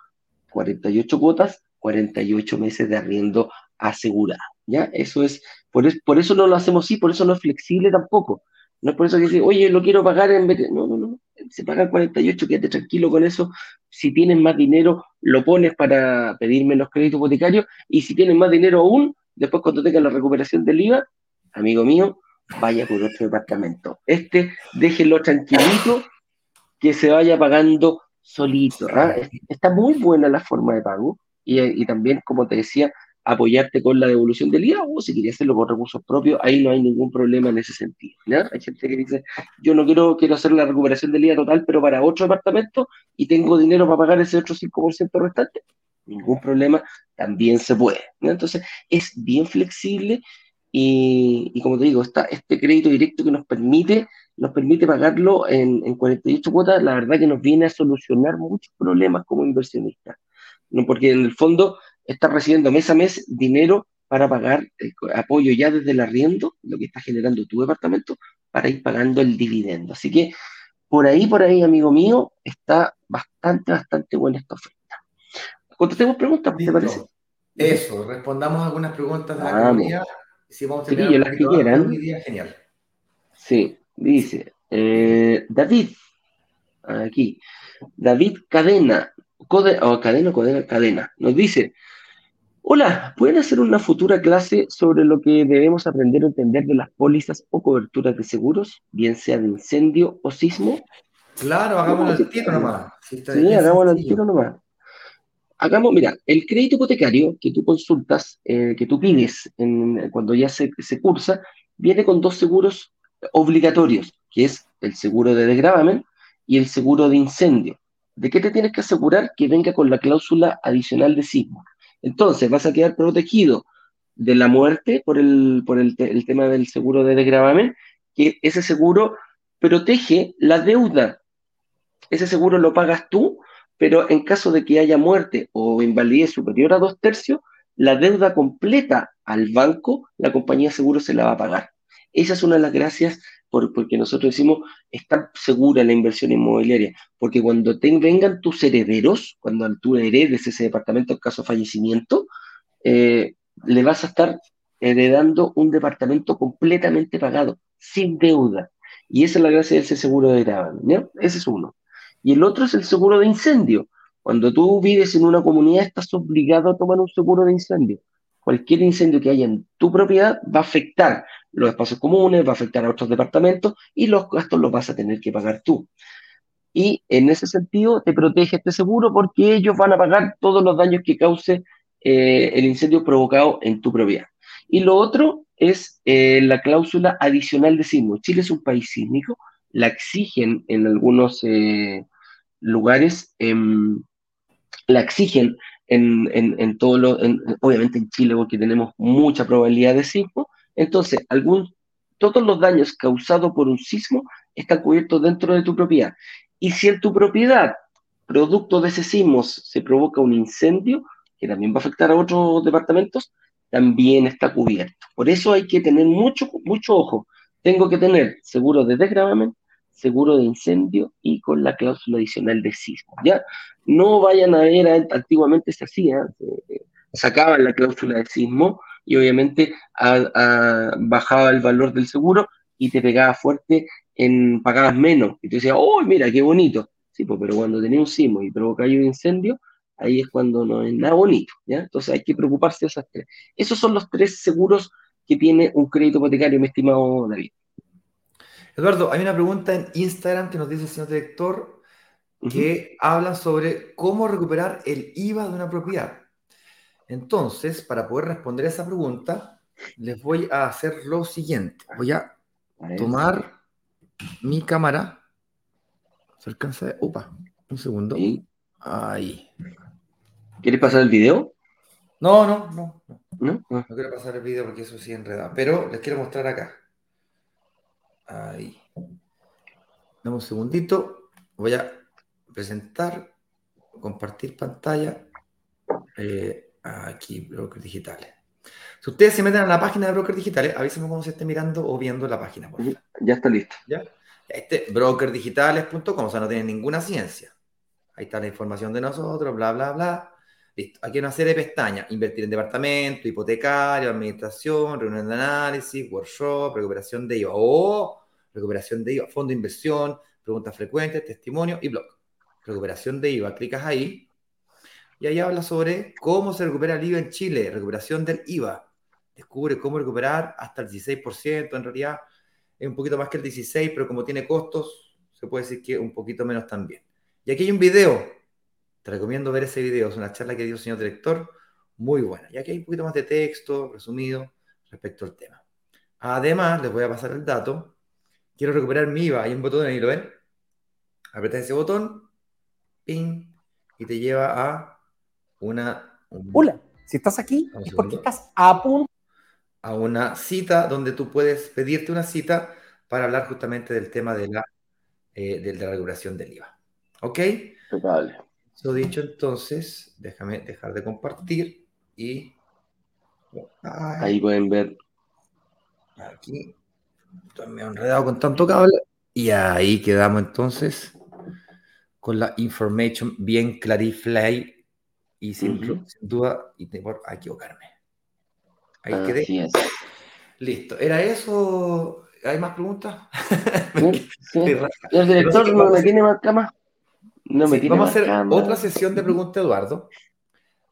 48 cuotas, 48 meses de arriendo asegurado. ¿ya? Eso es, por, por eso no lo hacemos así, por eso no es flexible tampoco. No es por eso que dice, oye, lo quiero pagar en vez de... No, no, no. Se paga 48, quédate tranquilo con eso. Si tienes más dinero, lo pones para pedir menos crédito hipotecario. Y si tienes más dinero aún, después cuando tengas la recuperación del IVA, amigo mío, vaya por otro departamento. Este, déjelo tranquilito, que se vaya pagando solito. ¿ah? Está muy buena la forma de pago. Y, y también, como te decía, apoyarte con la devolución del IVA o si querías hacerlo con recursos propios, ahí no hay ningún problema en ese sentido. Hay gente que dice, yo no quiero, quiero hacer la recuperación del IVA total, pero para otro departamento y tengo dinero para pagar ese otro 5% restante, ningún problema, también se puede. Entonces, es bien flexible y, como te digo, está este crédito directo que nos permite, nos permite pagarlo en, en 48 cuotas, la verdad que nos viene a solucionar muchos problemas como inversionistas ¿no? porque en el fondo estás recibiendo mes a mes dinero para pagar el apoyo ya desde el arriendo, lo que está generando tu departamento, para ir pagando el dividendo. Así que por ahí, por ahí, amigo mío, está bastante, bastante buena esta oferta. Contestemos preguntas, ¿te parece? Eso, respondamos algunas preguntas de la comunidad. Si vamos a tener sí, las que quieran. Genial. Sí, dice eh, David, aquí, David Cadena, o Cadena, Cadena, Cadena, nos dice, hola, ¿pueden hacer una futura clase sobre lo que debemos aprender a entender de las pólizas o coberturas de seguros, bien sea de incendio o sismo? Claro, hagámoslo al tiro nomás. Sí, hagámoslo al tiro nomás. Hagamos, mira, el crédito hipotecario que tú consultas, eh, que tú pides cuando ya se, se, cursa, viene con dos seguros obligatorios, que es el seguro de desgravamen y el seguro de incendio. ¿De qué te tienes que asegurar? Que venga con la cláusula adicional de sismo. Entonces, vas a quedar protegido de la muerte por el, por el, tema del seguro de desgravamen, que ese seguro protege la deuda. Ese seguro lo pagas tú pero en caso de que haya muerte o invalidez superior a dos tercios, la deuda completa al banco, la compañía de seguro se la va a pagar. Esa es una de las gracias por, porque nosotros decimos, está segura la inversión inmobiliaria, porque cuando vengan tus herederos, cuando tú heredes ese departamento en caso de fallecimiento, eh, le vas a estar heredando un departamento completamente pagado, sin deuda. Y esa es la gracia de ese seguro de gravamen. Ese es uno. Y el otro es el seguro de incendio. Cuando tú vives en una comunidad, estás obligado a tomar un seguro de incendio. Cualquier incendio que haya en tu propiedad va a afectar los espacios comunes, va a afectar a otros departamentos y los gastos los vas a tener que pagar tú. Y en ese sentido te protege este seguro porque ellos van a pagar todos los daños que cause eh, el incendio provocado en tu propiedad. Y lo otro es eh, la cláusula adicional de sismo. Chile es un país sísmico, la exigen en algunos eh, lugares em, la exigen en, en, todo lo, obviamente en Chile, porque tenemos mucha probabilidad de sismo. Entonces, todos los daños causados por un sismo están cubiertos dentro de tu propiedad. Y si en tu propiedad, producto de ese sismo, se provoca un incendio, que también va a afectar a otros departamentos, también está cubierto. Por eso hay que tener mucho, mucho ojo. Tengo que tener seguro de desgravamen, seguro de incendio y con la cláusula adicional de sismo. ¿ya? No vayan a ver, antiguamente se hacía, sacaban la cláusula de sismo y obviamente bajaba el valor del seguro y te pegaba fuerte en pagabas menos. Y te decía, ¡oh, mira, qué bonito! Sí, pues, pero cuando tenía un sismo y provocaba un incendio, ahí es cuando no es nada bonito, ¿ya? Entonces hay que preocuparse de esas tres. Esos son los tres seguros que tiene un crédito hipotecario, mi estimado David. Eduardo, hay una pregunta en Instagram que nos dice el señor director que habla sobre cómo recuperar el IVA de una propiedad. Entonces, para poder responder a esa pregunta, les voy a hacer lo siguiente. Voy a tomar mi cámara. ¿Se alcanza? Opa, un segundo. Ahí. ¿Quieres pasar el video? No, no, no. No, no quiero pasar el video porque eso sí enreda. Pero les quiero mostrar acá. Ahí. Dame un segundito. Voy a presentar, compartir pantalla. Eh, aquí, brokers digitales. Si ustedes se meten a la página de brokers digitales, avísenme cómo se esté mirando o viendo la página. Ya está listo. ¿Ya? Este, brokerdigitales.com, o sea, no tiene ninguna ciencia. Ahí está la información de nosotros, bla, bla, bla. Listo. Aquí hay una serie de pestañas. Invertir en departamento, hipotecario, administración, reunión de análisis, workshop, recuperación de IVA. O recuperación de IVA, fondo de inversión, preguntas frecuentes, testimonio y blog. Recuperación de IVA. Clicas ahí y ahí habla sobre cómo se recupera el IVA en Chile, recuperación del IVA. Descubre cómo recuperar hasta el 16%. En realidad es un poquito más que el 16%, pero como tiene costos, se puede decir que un poquito menos también. Y aquí hay un video te recomiendo ver ese video, es una charla que dio el señor director, muy buena. Y aquí hay un poquito más de texto resumido respecto al tema. Además, les voy a pasar el dato. Quiero recuperar mi IVA. Hay un botón ahí, ¿lo ven? Apretas ese botón, ping, y te lleva a una... Hola, si estás aquí es porque estás a punto... A una cita donde tú puedes pedirte una cita para hablar justamente del tema de la, eh, de la regulación del IVA. ¿Ok? Total. Eso dicho, entonces, déjame dejar de compartir y. Ahí pueden ver. Aquí. Estoy medio enredado con tanto cable. Y ahí quedamos entonces con la information bien clarify y sin, duda, y tengo a equivocarme. Ahí quedé. Listo. ¿Era eso? ¿Hay más preguntas? El director no me tiene más cama. No me tiene vamos a hacer otra sesión de preguntas, Eduardo.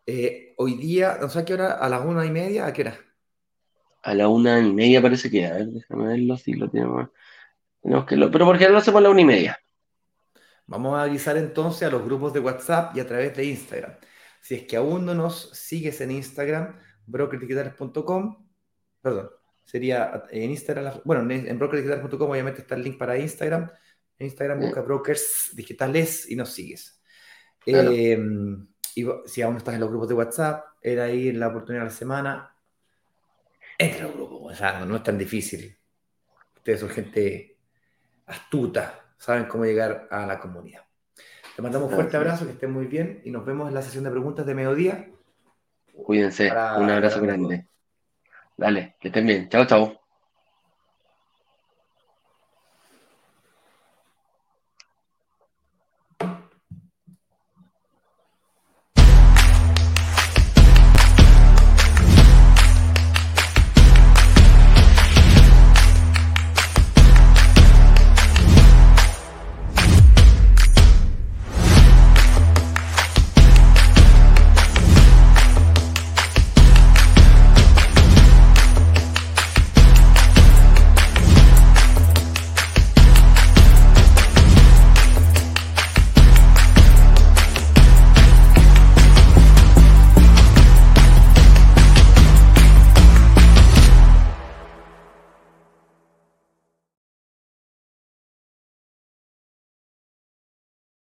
Eh, hoy día, no sé a qué hora, a las una y media, ¿a qué hora? A la una y media parece que, a ver, déjame verlo si lo tenemos. Tenemos que lo, pero porque lo hacemos a la una y media. Vamos a avisar entonces a los grupos de WhatsApp y a través de Instagram. Si es que aún no nos sigues en Instagram, brokerdigitales.com, perdón, sería en Instagram, bueno, en brokerdigitales.com obviamente está el link para Instagram. En Instagram busca brokers digitales y nos sigues. Em, y si aún no estás en los grupos de WhatsApp, era ahí en la oportunidad de la semana. Entra al grupo, o sea, no es tan difícil. Ustedes son gente astuta, saben cómo llegar a la comunidad. Te mandamos un fuerte abrazo, que estén muy bien y nos vemos en la sesión de preguntas de mediodía. Cuídense, un abrazo grande. Dale, que estén bien. Chao, chao.